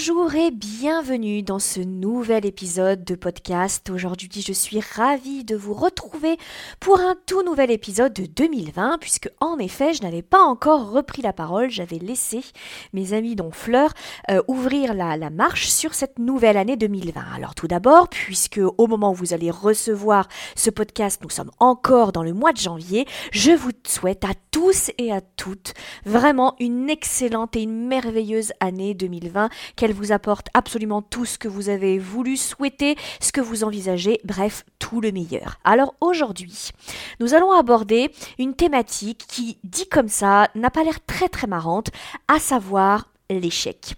Bonjour et bienvenue dans ce nouvel épisode de podcast. Aujourd'hui, je suis ravie de vous retrouver pour un tout nouvel épisode de 2020, puisque en effet, je n'avais pas encore repris la parole, j'avais laissé mes amis dont Fleur euh, ouvrir la, la marche sur cette nouvelle année 2020. Alors tout d'abord, puisque au moment où vous allez recevoir ce podcast, nous sommes encore dans le mois de janvier, je vous souhaite à tous et à toutes vraiment une excellente et une merveilleuse année 2020 qu'elle vous apporte absolument tout ce que vous avez voulu, souhaiter, ce que vous envisagez, bref, tout le meilleur. Alors aujourd'hui, nous allons aborder une thématique qui, dit comme ça, n'a pas l'air très très marrante, à savoir l'échec.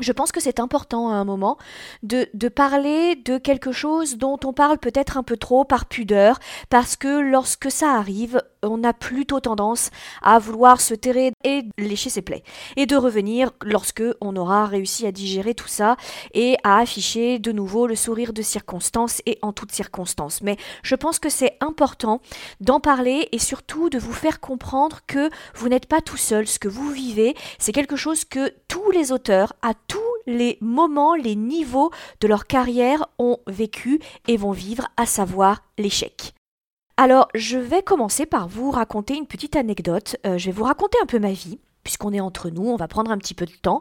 Je pense que c'est important à un moment de, de, parler de quelque chose dont on parle peut-être un peu trop par pudeur, parce que lorsque ça arrive, on a plutôt tendance à vouloir se terrer et lécher ses plaies, et de revenir lorsque on aura réussi à digérer tout ça et à afficher de nouveau le sourire de circonstance et en toutes circonstances. Mais je pense que c'est important d'en parler et surtout de vous faire comprendre que vous n'êtes pas tout seul. Ce que vous vivez, c'est quelque chose que tous les auteurs, à tous les moments, les niveaux de leur carrière ont vécu et vont vivre, à savoir l'échec. Alors, je vais commencer par vous raconter une petite anecdote. Euh, je vais vous raconter un peu ma vie, puisqu'on est entre nous, on va prendre un petit peu de temps,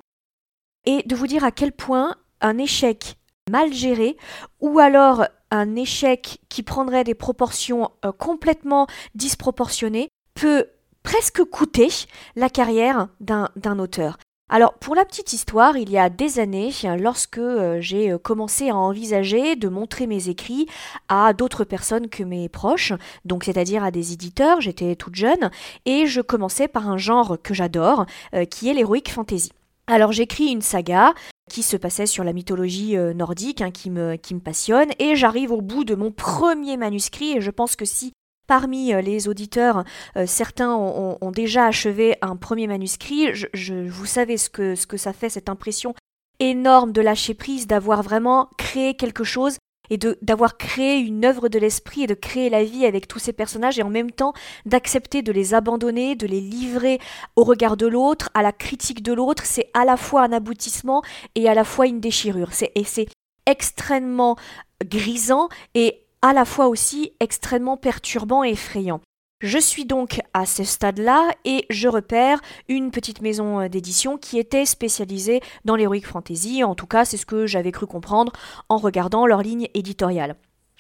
et de vous dire à quel point un échec mal géré, ou alors un échec qui prendrait des proportions euh, complètement disproportionnées, peut presque coûter la carrière d'un auteur. Alors, pour la petite histoire, il y a des années, lorsque euh, j'ai euh, commencé à envisager de montrer mes écrits à d'autres personnes que mes proches, donc c'est-à-dire à des éditeurs, j'étais toute jeune, et je commençais par un genre que j'adore, euh, qui est l'héroïque fantasy. Alors j'écris une saga qui se passait sur la mythologie nordique, hein, qui, me, qui me passionne, et j'arrive au bout de mon premier manuscrit, et je pense que si parmi euh, les auditeurs, euh, certains ont, déjà achevé un premier manuscrit. Je, vous savez ce que, ce que ça fait, cette impression énorme de lâcher prise, d'avoir vraiment créé quelque chose et d'avoir créé une œuvre de l'esprit et de créer la vie avec tous ces personnages et en même temps d'accepter de les abandonner, de les livrer au regard de l'autre, à la critique de l'autre, c'est à la fois un aboutissement et à la fois une déchirure. et c'est extrêmement grisant et à la fois aussi extrêmement perturbant et effrayant. Je suis donc à ce stade-là et je repère une petite maison euh, d'édition qui était spécialisée dans l'heroic fantasy, en tout cas c'est ce que j'avais cru comprendre en regardant leur ligne éditoriale.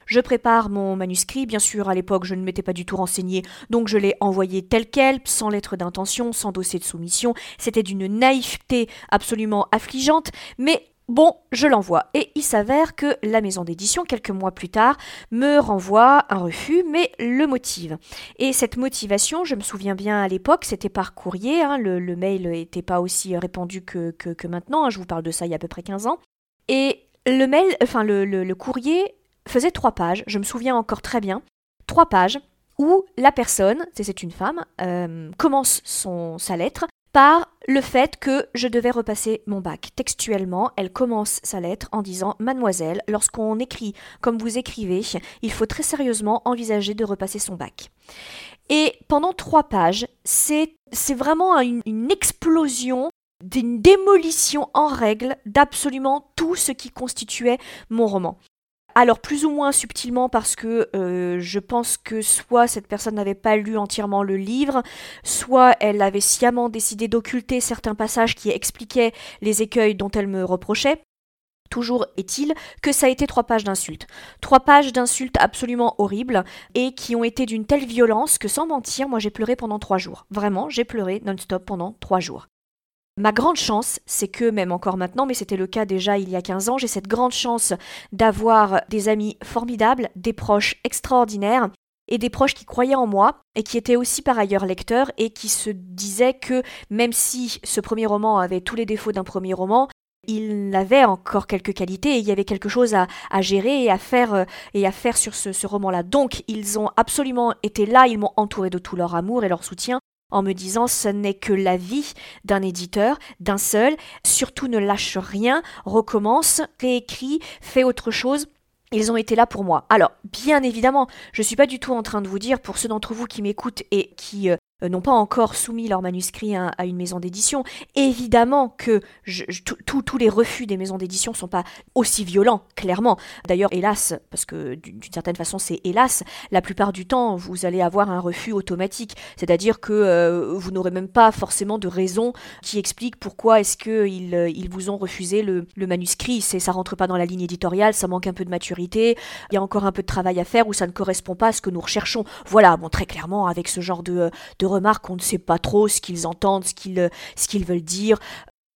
Je prépare mon manuscrit, bien sûr à l'époque je ne m'étais pas du tout renseigné, donc je l'ai envoyé tel quel, sans lettre d'intention, sans dossier de soumission, c'était d'une naïveté absolument affligeante, mais Bon, je l'envoie. Et il s'avère que la maison d'édition, quelques mois plus tard, me renvoie un refus, mais le motive. Et cette motivation, je me souviens bien à l'époque, c'était par courrier. Hein, le, mail n'était pas aussi répandu que, maintenant. Hein, je vous parle de ça il y a à peu près 15 ans. Et le mail, enfin le, courrier faisait trois pages. Je me souviens encore très bien. Trois pages où la personne, c'est une femme, euh, commence sa lettre par le fait que je devais repasser mon bac. Textuellement, elle commence sa lettre en disant Mademoiselle, lorsqu'on écrit comme vous écrivez, il faut très sérieusement envisager de repasser son bac. Et pendant trois pages, c'est vraiment une, une explosion d'une démolition en règle d'absolument tout ce qui constituait mon roman. Alors plus ou moins subtilement parce que euh, je pense que soit cette personne n'avait pas lu entièrement le livre, soit elle avait sciemment décidé d'occulter certains passages qui expliquaient les écueils dont elle me reprochait. Toujours est-il que ça a été trois pages d'insultes. Trois pages d'insultes absolument horribles et qui ont été d'une telle violence que sans mentir, moi j'ai pleuré pendant trois jours. Vraiment, j'ai pleuré non-stop pendant trois jours. Ma grande chance, c'est que même encore maintenant, mais c'était le cas déjà il y a 15 ans, j'ai cette grande chance d'avoir des amis formidables, des proches extraordinaires et des proches qui croyaient en moi et qui étaient aussi par ailleurs lecteurs et qui se disaient que même si ce premier roman avait tous les défauts d'un premier roman, il avait encore quelques qualités et il y avait quelque chose à, gérer et à faire euh, et à faire sur ce, roman-là. Donc ils ont absolument été là, ils m'ont entouré de tout leur amour et leur soutien en me disant ce n'est que la vie d'un éditeur, d'un seul, surtout ne lâche rien, recommence, réécrit, fais autre chose. Ils ont été là pour moi. Alors, bien évidemment, je ne suis pas du tout en train de vous dire, pour ceux d'entre vous qui m'écoutent et qui euh, n'ont pas encore soumis leur manuscrit à, une maison d'édition. Évidemment que tous les refus des maisons d'édition ne sont pas aussi violents, clairement. D'ailleurs, hélas, parce que d'une certaine façon c'est hélas, la plupart du temps vous allez avoir un refus automatique. C'est-à-dire que euh, vous n'aurez même pas forcément de raison qui explique pourquoi est-ce qu'ils euh, ils vous ont refusé le, manuscrit. C'est, ça rentre pas dans la ligne éditoriale, ça manque un peu de maturité, il y a encore un peu de travail à faire ou ça ne correspond pas à ce que nous recherchons. Voilà, bon très clairement avec ce genre de remarques, on ne sait pas trop ce qu'ils entendent, ce qu'ils, ce qu'ils veulent dire,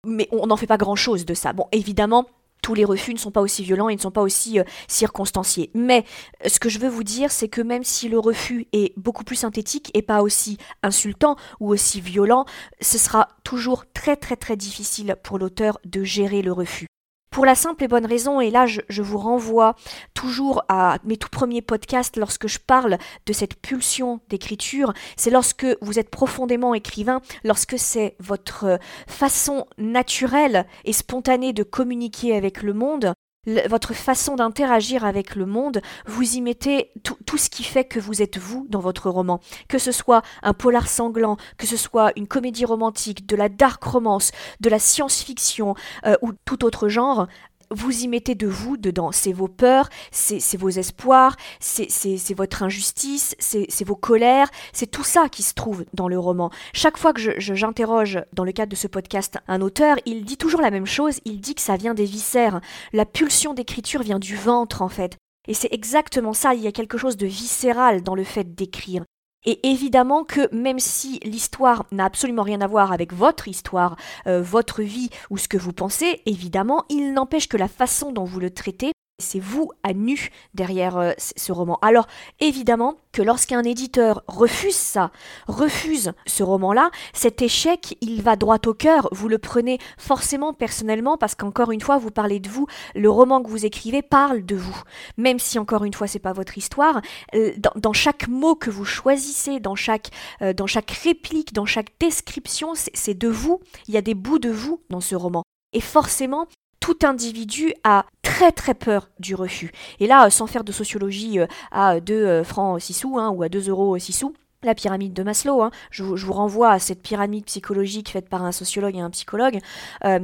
mais on n'en fait pas grand-chose de ça. Bon, évidemment, tous les refus ne sont pas aussi violents et ne sont pas aussi euh, circonstanciés. Mais ce que je veux vous dire, c'est que même si le refus est beaucoup plus synthétique et pas aussi insultant ou aussi violent, ce sera toujours très très très difficile pour l'auteur de gérer le refus. Pour la simple et bonne raison, et là je, vous renvoie toujours à mes tout premiers podcasts lorsque je parle de cette pulsion d'écriture, c'est lorsque vous êtes profondément écrivain, lorsque c'est votre façon naturelle et spontanée de communiquer avec le monde, votre façon d'interagir avec le monde, vous y mettez tout, ce qui fait que vous êtes vous dans votre roman. Que ce soit un polar sanglant, que ce soit une comédie romantique, de la dark romance, de la science-fiction euh, ou tout autre genre, vous y mettez de vous dedans. C'est vos peurs, c'est vos espoirs, c'est votre injustice, c'est vos colères, c'est tout ça qui se trouve dans le roman. Chaque fois que j'interroge, dans le cadre de ce podcast, un auteur, il dit toujours la même chose, il dit que ça vient des viscères. La pulsion d'écriture vient du ventre, en fait. Et c'est exactement ça, il y a quelque chose de viscéral dans le fait d'écrire. Et évidemment que même si l'histoire n'a absolument rien à voir avec votre histoire, euh, votre vie ou ce que vous pensez, évidemment, il n'empêche que la façon dont vous le traitez c'est vous à nu derrière euh, ce roman. Alors évidemment que lorsqu'un éditeur refuse ça, refuse ce roman-là, cet échec, il va droit au cœur. Vous le prenez forcément personnellement parce qu'encore une fois, vous parlez de vous. Le roman que vous écrivez parle de vous. Même si encore une fois, c'est pas votre histoire, euh, dans, chaque mot que vous choisissez, dans chaque, euh, dans chaque réplique, dans chaque description, c'est de vous. Il y a des bouts de vous dans ce roman. Et forcément, tout individu a très très peur du refus. Et là, euh, sans faire de sociologie euh, à 2 euh, francs 6 sous hein, ou à 2 euros 6 sous, la pyramide de Maslow. Hein. Je, vous renvoie à cette pyramide psychologique faite par un sociologue et un psychologue,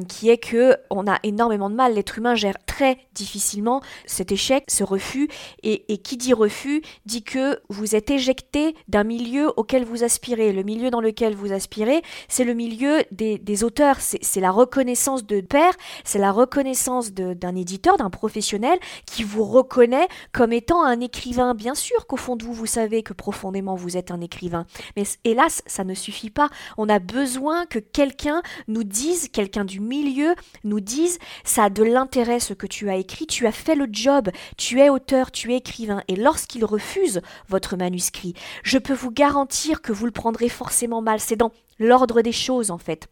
qui est que on a énormément de mal. L'être humain gère très difficilement cet échec, ce refus, et, et, qui dit refus dit que vous êtes éjecté d'un milieu auquel vous aspirez. Le milieu dans lequel vous aspirez, c'est le milieu des, des auteurs, c'est la reconnaissance de père, c'est la reconnaissance d'un éditeur, d'un professionnel qui vous reconnaît comme étant un écrivain. Bien sûr qu'au fond de vous, vous savez que profondément vous êtes un écrivain, mais hélas, ça ne suffit pas. On a besoin que quelqu'un nous dise, quelqu'un du milieu nous dise, ça a de l'intérêt ce que tu as écrit, tu as fait le job, tu es auteur, tu es écrivain, et lorsqu'il refuse votre manuscrit, je peux vous garantir que vous le prendrez forcément mal. C'est dans l'ordre des choses en fait.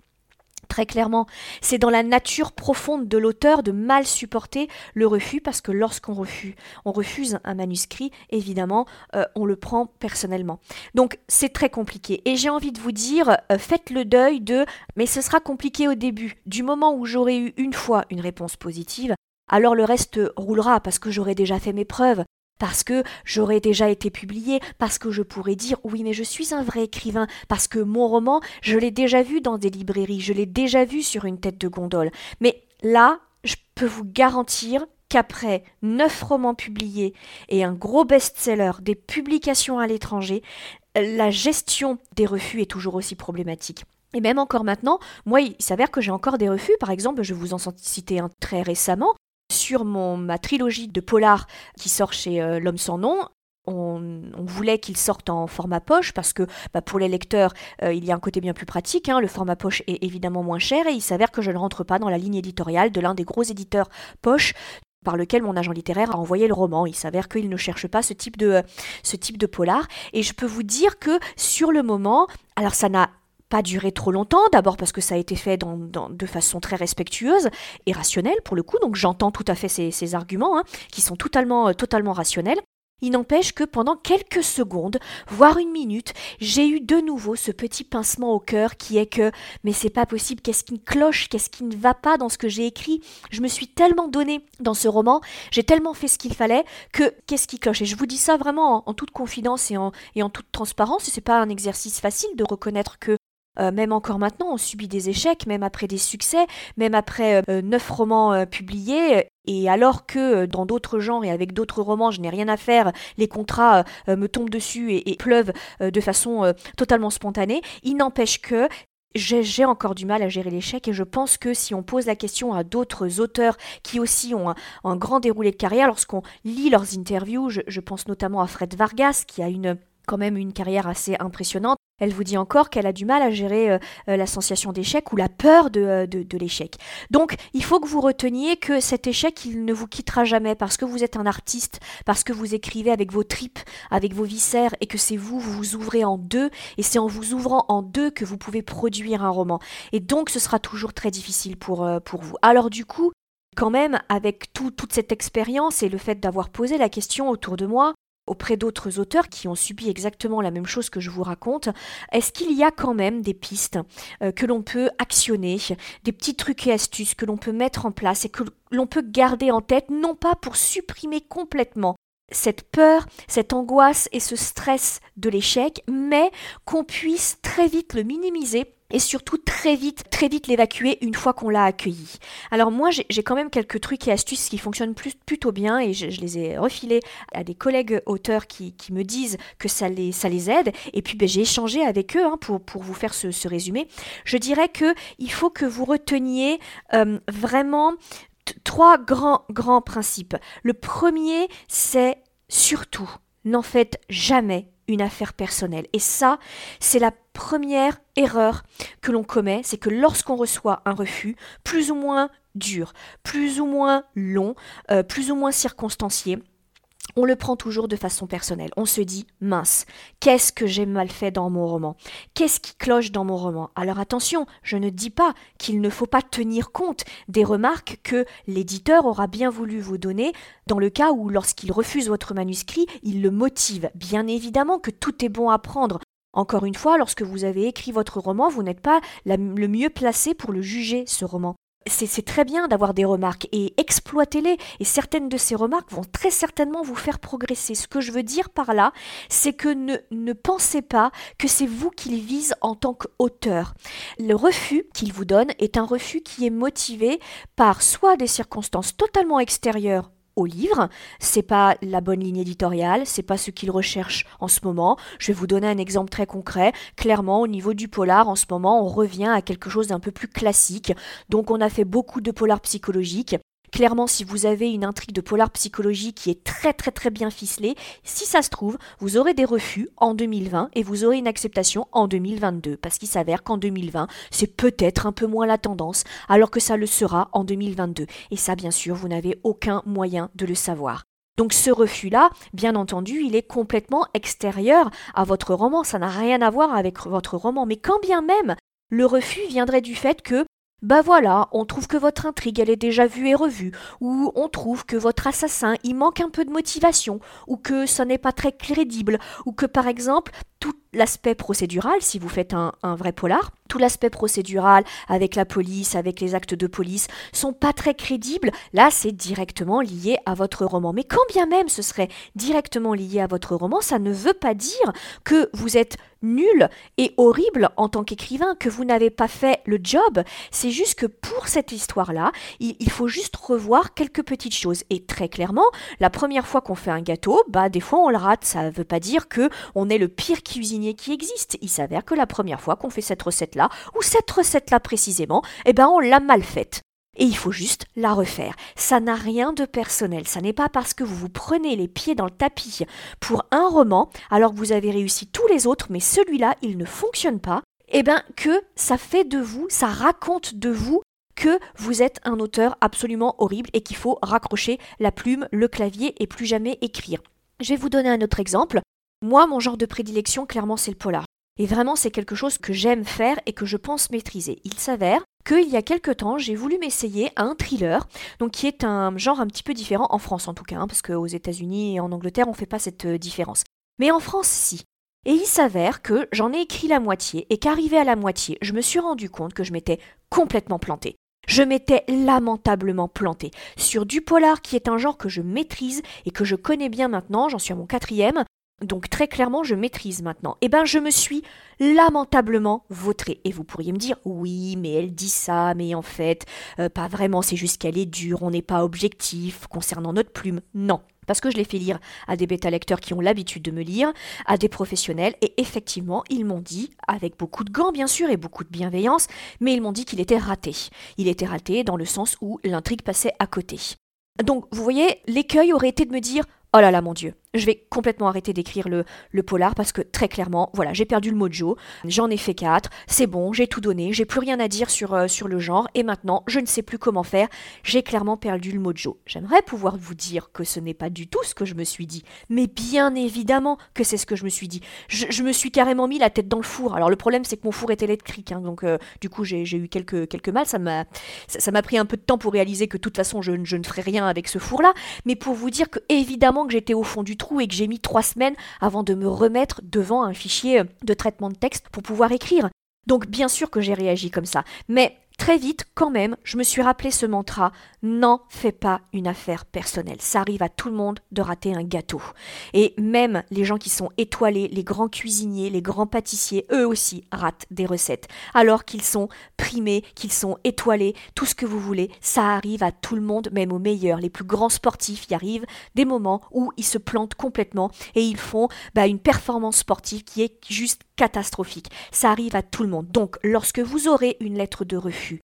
Très clairement, c'est dans la nature profonde de l'auteur de mal supporter le refus parce que lorsqu'on refuse, on refuse un manuscrit, évidemment, euh, on le prend personnellement. Donc c'est très compliqué. Et j'ai envie de vous dire, euh, faites le deuil de, mais ce sera compliqué au début. Du moment où j'aurai eu une fois une réponse positive, alors le reste roulera parce que j'aurai déjà fait mes preuves, parce que j'aurai déjà été publié, parce que je pourrais dire oui mais je suis un vrai écrivain, parce que mon roman, je l'ai déjà vu dans des librairies, je l'ai déjà vu sur une tête de gondole. Mais là, je peux vous garantir qu'après neuf romans publiés et un gros best-seller, des publications à l'étranger, la gestion des refus est toujours aussi problématique. Et même encore maintenant, moi, il s'avère que j'ai encore des refus. Par exemple, je vous en citer un très récemment sur mon, ma trilogie de polar qui sort chez euh, L'Homme sans nom. On, voulait qu'il sorte en format poche parce que bah, pour les lecteurs, euh, il y a un côté bien plus pratique. Hein. le format poche est évidemment moins cher et il s'avère que je ne rentre pas dans la ligne éditoriale de l'un des gros éditeurs poche par lequel mon agent littéraire a envoyé le roman. Il s'avère qu'il ne cherche pas ce type de, ce type de polar. Et je peux vous dire que sur le moment, alors ça n'a pas duré trop longtemps, d'abord parce que ça a été fait de façon très respectueuse et rationnelle pour le coup, donc j'entends tout à fait ces, arguments, hein, qui sont totalement, totalement rationnels. Il n'empêche que pendant quelques secondes, voire une minute, j'ai eu de nouveau ce petit pincement au cœur qui est que mais c'est pas possible, qu'est-ce qui cloche, qu'est-ce qui ne va pas dans ce que j'ai écrit? Je me suis tellement donné dans ce roman, j'ai tellement fait ce qu'il fallait que qu'est-ce qui cloche? Et je vous dis ça vraiment en, toute confidence et en, et en toute transparence, c'est pas un exercice facile de reconnaître que euh, même encore maintenant, on subit des échecs, même après des succès, même après euh, neuf romans euh, publiés. Et alors que dans d'autres genres et avec d'autres romans, je n'ai rien à faire, les contrats me tombent dessus et, pleuvent de façon totalement spontanée, il n'empêche que j'ai encore du mal à gérer l'échec et je pense que si on pose la question à d'autres auteurs qui aussi ont un, grand déroulé de carrière, lorsqu'on lit leurs interviews, je pense notamment à Fred Vargas qui a quand même une carrière assez impressionnante. Elle vous dit encore qu'elle a du mal à gérer euh, euh, la sensation d'échec ou la peur euh, de, l'échec. Donc, il faut que vous reteniez que cet échec, il ne vous quittera jamais parce que vous êtes un artiste, parce que vous écrivez avec vos tripes, avec vos viscères et que c'est vous, vous vous ouvrez en deux et c'est en vous ouvrant en deux que vous pouvez produire un roman. Et donc, ce sera toujours très difficile pour, pour vous. Alors, du coup, quand même, avec toute cette expérience et le fait d'avoir posé la question autour de moi, auprès d'autres auteurs qui ont subi exactement la même chose que je vous raconte, est-ce qu'il y a quand même des pistes euh, que l'on peut actionner, des petits trucs et astuces que l'on peut mettre en place et que l'on peut garder en tête, non pas pour supprimer complètement cette peur, cette angoisse et ce stress de l'échec, mais qu'on puisse très vite le minimiser et surtout très vite, très vite l'évacuer une fois qu'on l'a accueilli. Alors moi, j'ai quand même quelques trucs et astuces qui fonctionnent plutôt bien et je, les ai refilés à des collègues auteurs qui, me disent que ça les, aide. Et puis ben, j'ai échangé avec eux hein, pour, pour vous faire ce, résumé. Je dirais que il faut que vous reteniez euh, vraiment trois grands, grands principes. Le premier, c'est surtout, n'en faites jamais une affaire personnelle. Et ça, c'est la première erreur que l'on commet, c'est que lorsqu'on reçoit un refus, plus ou moins dur, plus ou moins long, euh, plus ou moins circonstancié, on le prend toujours de façon personnelle. On se dit, mince, qu'est-ce que j'ai mal fait dans mon roman? Qu'est-ce qui cloche dans mon roman? Alors attention, je ne dis pas qu'il ne faut pas tenir compte des remarques que l'éditeur aura bien voulu vous donner dans le cas où, lorsqu'il refuse votre manuscrit, il le motive. Bien évidemment que tout est bon à prendre. Encore une fois, lorsque vous avez écrit votre roman, vous n'êtes pas le mieux placé pour le juger, ce roman c'est très bien d'avoir des remarques et exploitez-les. Et certaines de ces remarques vont très certainement vous faire progresser. Ce que je veux dire par là, c'est que ne, pensez pas que c'est vous qu'il vise en tant qu'auteur. Le refus qu'il vous donne est un refus qui est motivé par soit des circonstances totalement extérieures au livre. C'est pas la bonne ligne éditoriale, c'est pas ce qu'il recherche en ce moment. Je vais vous donner un exemple très concret. Clairement, au niveau du polar, en ce moment, on revient à quelque chose d'un peu plus classique. Donc, on a fait beaucoup de polar psychologique. Clairement, si vous avez une intrigue de polar psychologique qui est très très très bien ficelée, si ça se trouve, vous aurez des refus en 2020 et vous aurez une acceptation en 2022. Parce qu'il s'avère qu'en 2020, c'est peut-être un peu moins la tendance, alors que ça le sera en 2022. Et ça, bien sûr, vous n'avez aucun moyen de le savoir. Donc ce refus-là, bien entendu, il est complètement extérieur à votre roman, ça n'a rien à voir avec votre roman, mais quand bien même le refus viendrait du fait que bah voilà, on trouve que votre intrigue elle est déjà vue et revue, ou on trouve que votre assassin il manque un peu de motivation, ou que ça n'est pas très crédible, ou que par exemple tout l'aspect procédural, si vous faites un, vrai polar, tout l'aspect procédural avec la police, avec les actes de police, sont pas très crédibles. Là, c'est directement lié à votre roman. Mais quand bien même ce serait directement lié à votre roman, ça ne veut pas dire que vous êtes nul et horrible en tant qu'écrivain, que vous n'avez pas fait le job. C'est juste que pour cette histoire-là, il, faut juste revoir quelques petites choses. Et très clairement, la première fois qu'on fait un gâteau, bah des fois on le rate. Ça ne veut pas dire que on est le pire cuisinier qui existe. Il s'avère que la première fois qu'on fait cette recette-là, ou cette recette-là précisément, eh ben on l'a mal faite. Et il faut juste la refaire. Ça n'a rien de personnel. Ça n'est pas parce que vous vous prenez les pieds dans le tapis pour un roman, alors que vous avez réussi tous les autres, mais celui-là, il ne fonctionne pas, eh ben que ça fait de vous, ça raconte de vous que vous êtes un auteur absolument horrible et qu'il faut raccrocher la plume, le clavier et plus jamais écrire. Je vais vous donner un autre exemple. Moi, mon genre de prédilection, clairement, c'est le polar. Et vraiment, c'est quelque chose que j'aime faire et que je pense maîtriser. Il s'avère qu'il y a quelque temps, j'ai voulu m'essayer à un thriller, donc qui est un genre un petit peu différent en France en tout cas, hein, parce qu'aux États-Unis et en Angleterre, on ne fait pas cette euh, différence. Mais en France, si. Et il s'avère que j'en ai écrit la moitié et qu'arrivé à la moitié, je me suis rendu compte que je m'étais complètement plantée. Je m'étais lamentablement plantée sur du polar qui est un genre que je maîtrise et que je connais bien maintenant, j'en suis à mon quatrième, donc très clairement je maîtrise maintenant. Eh ben je me suis lamentablement vautrée. Et vous pourriez me dire oui mais elle dit ça, mais en fait euh, pas vraiment, c'est juste qu'elle est dure, on n'est pas objectif concernant notre plume. Non, parce que je l'ai fait lire à des bêta-lecteurs qui ont l'habitude de me lire, à des professionnels, et effectivement, ils m'ont dit, avec beaucoup de gants bien sûr et beaucoup de bienveillance, mais ils m'ont dit qu'il était raté. Il était raté dans le sens où l'intrigue passait à côté. Donc, vous voyez, l'écueil aurait été de me dire Oh là là, mon Dieu, je vais complètement arrêter d'écrire le, le, polar parce que très clairement, voilà, j'ai perdu le mojo, j'en ai fait quatre, c'est bon, j'ai tout donné, j'ai plus rien à dire sur, euh, sur le genre. Et maintenant je ne sais plus comment faire, j'ai clairement perdu le mojo. J'aimerais pouvoir vous dire que ce n'est pas du tout ce que je me suis dit, mais bien évidemment que c'est ce que je me suis dit. Je, me suis carrément mis la tête dans le four. Alors le problème c'est que mon four est électrique, hein, donc euh, du coup j'ai eu quelques, quelques mal, ça m'a ça, pris un peu de temps pour réaliser que de toute façon je, je ne ferai rien avec ce four là, mais pour vous dire que évidemment que j'étais au fond du trou et que j'ai mis trois semaines avant de me remettre devant un fichier de traitement de texte pour pouvoir écrire. Donc bien sûr que j'ai réagi comme ça. Mais Très vite, quand même, je me suis rappelé ce mantra n'en fais pas une affaire personnelle. Ça arrive à tout le monde de rater un gâteau. Et même les gens qui sont étoilés, les grands cuisiniers, les grands pâtissiers, eux aussi ratent des recettes. Alors qu'ils sont primés, qu'ils sont étoilés, tout ce que vous voulez, ça arrive à tout le monde, même aux meilleurs. Les plus grands sportifs y arrivent des moments où ils se plantent complètement et ils font bah, une performance sportive qui est juste catastrophique. Ça arrive à tout le monde. Donc, lorsque vous aurez une lettre de refus,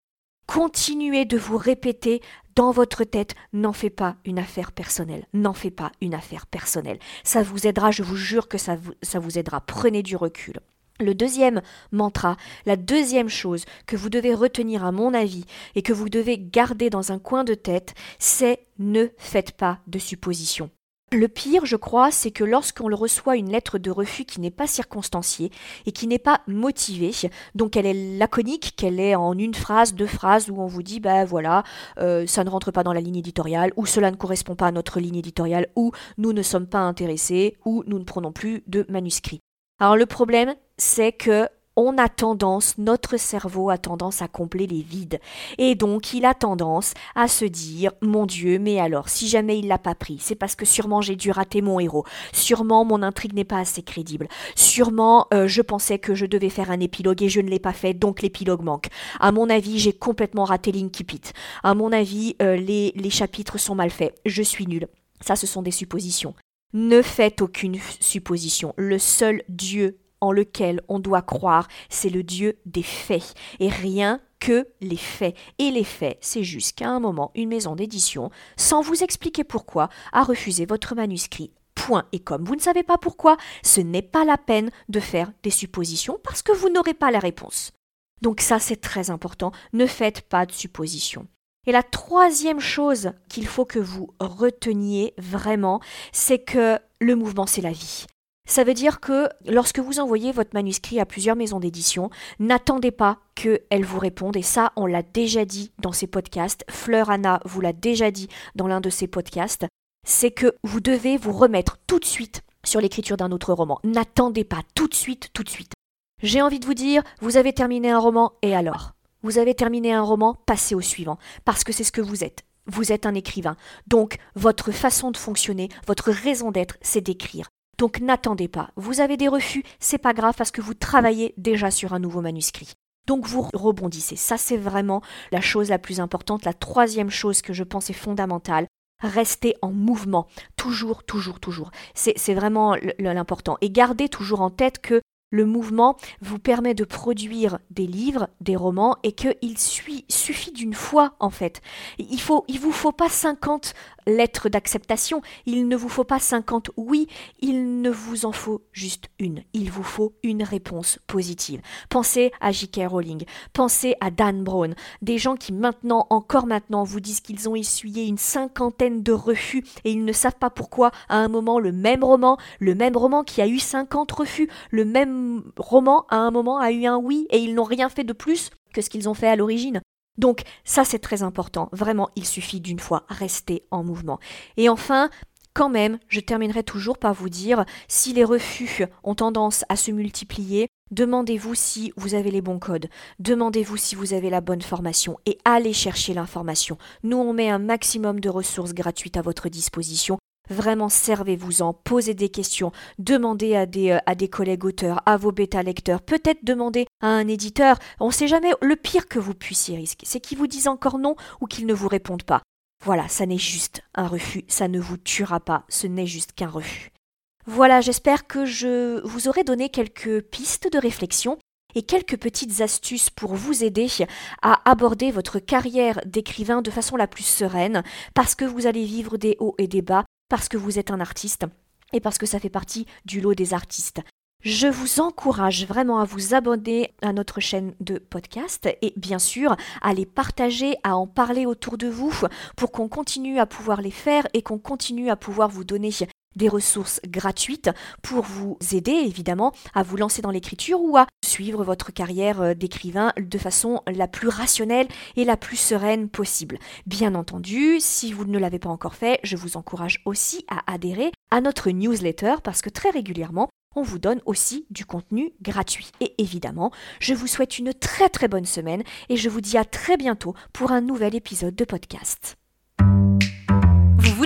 continuez de vous répéter dans votre tête, n'en fais pas une affaire personnelle, n'en fais pas une affaire personnelle. Ça vous aidera, je vous jure que ça vous, ça vous aidera. Prenez du recul. Le deuxième mantra, la deuxième chose que vous devez retenir à mon avis et que vous devez garder dans un coin de tête, c'est ne faites pas de suppositions. Le pire, je crois, c'est que lorsqu'on reçoit une lettre de refus qui n'est pas circonstanciée et qui n'est pas motivée, donc elle est laconique, qu'elle est en une phrase, deux phrases, où on vous dit, bah voilà, euh, ça ne rentre pas dans la ligne éditoriale, ou cela ne correspond pas à notre ligne éditoriale, ou nous ne sommes pas intéressés, ou nous ne prenons plus de manuscrits. Alors le problème, c'est que on a tendance, notre cerveau a tendance à combler les vides. Et donc, il a tendance à se dire, mon Dieu, mais alors, si jamais il l'a pas pris, c'est parce que sûrement j'ai dû rater mon héros. Sûrement mon intrigue n'est pas assez crédible. Sûrement, euh, je pensais que je devais faire un épilogue et je ne l'ai pas fait, donc l'épilogue manque. À mon avis, j'ai complètement raté l'Inkipit. À mon avis, euh, les, les chapitres sont mal faits. Je suis nul. Ça, ce sont des suppositions. Ne faites aucune supposition. Le seul Dieu en lequel on doit croire, c'est le Dieu des faits, et rien que les faits. Et les faits, c'est juste qu'à un moment, une maison d'édition, sans vous expliquer pourquoi, a refusé votre manuscrit. Point. Et comme vous ne savez pas pourquoi, ce n'est pas la peine de faire des suppositions parce que vous n'aurez pas la réponse. Donc ça, c'est très important. Ne faites pas de suppositions. Et la troisième chose qu'il faut que vous reteniez vraiment, c'est que le mouvement, c'est la vie. Ça veut dire que lorsque vous envoyez votre manuscrit à plusieurs maisons d'édition, n'attendez pas qu'elles vous répondent. Et ça, on l'a déjà dit dans ces podcasts. Fleur Anna vous l'a déjà dit dans l'un de ses podcasts. C'est que vous devez vous remettre tout de suite sur l'écriture d'un autre roman. N'attendez pas tout de suite, tout de suite. J'ai envie de vous dire, vous avez terminé un roman, et alors? Vous avez terminé un roman, passez au suivant, parce que c'est ce que vous êtes. Vous êtes un écrivain. Donc, votre façon de fonctionner, votre raison d'être, c'est d'écrire. Donc n'attendez pas. Vous avez des refus, c'est pas grave parce que vous travaillez déjà sur un nouveau manuscrit. Donc vous rebondissez. Ça c'est vraiment la chose la plus importante. La troisième chose que je pense est fondamentale. Restez en mouvement. Toujours, toujours, toujours. C'est vraiment l'important. Et gardez toujours en tête que le mouvement vous permet de produire des livres, des romans, et qu'il suffit d'une fois, en fait. Il faut, il vous faut pas 50 lettres d'acceptation, il ne vous faut pas 50 oui, il ne vous en faut juste une. Il vous faut une réponse positive. Pensez à J.K. Rowling, pensez à Dan Brown, des gens qui maintenant, encore maintenant, vous disent qu'ils ont essuyé une cinquantaine de refus et ils ne savent pas pourquoi à un moment le même roman, le même roman qui a eu 50 refus, le même roman à un moment a eu un oui et ils n'ont rien fait de plus que ce qu'ils ont fait à l'origine. Donc ça c'est très important, vraiment il suffit d'une fois, rester en mouvement. Et enfin, quand même, je terminerai toujours par vous dire, si les refus ont tendance à se multiplier, demandez-vous si vous avez les bons codes, demandez-vous si vous avez la bonne formation et allez chercher l'information. Nous, on met un maximum de ressources gratuites à votre disposition Vraiment, servez-vous-en, posez des questions, demandez à des, euh, collègues auteurs, à vos bêta-lecteurs, peut-être demandez à un éditeur. On ne sait jamais, le pire que vous puissiez risquer, c'est qu'ils vous disent encore non ou qu'ils ne vous répondent pas. Voilà, ça n'est juste un refus, ça ne vous tuera pas, ce n'est juste qu'un refus. Voilà, j'espère que je vous aurai donné quelques pistes de réflexion et quelques petites astuces pour vous aider à aborder votre carrière d'écrivain de façon la plus sereine, parce que vous allez vivre des hauts et des bas, parce que vous êtes un artiste et parce que ça fait partie du lot des artistes. Je vous encourage vraiment à vous abonner à notre chaîne de podcast et bien sûr à les partager, à en parler autour de vous pour qu'on continue à pouvoir les faire et qu'on continue à pouvoir vous donner des ressources gratuites pour vous aider évidemment à vous lancer dans l'écriture ou à suivre votre carrière euh, d'écrivain de façon la plus rationnelle et la plus sereine possible. Bien entendu, si vous ne l'avez pas encore fait, je vous encourage aussi à adhérer à notre newsletter parce que très régulièrement, on vous donne aussi du contenu gratuit. Et évidemment, je vous souhaite une très très bonne semaine et je vous dis à très bientôt pour un nouvel épisode de podcast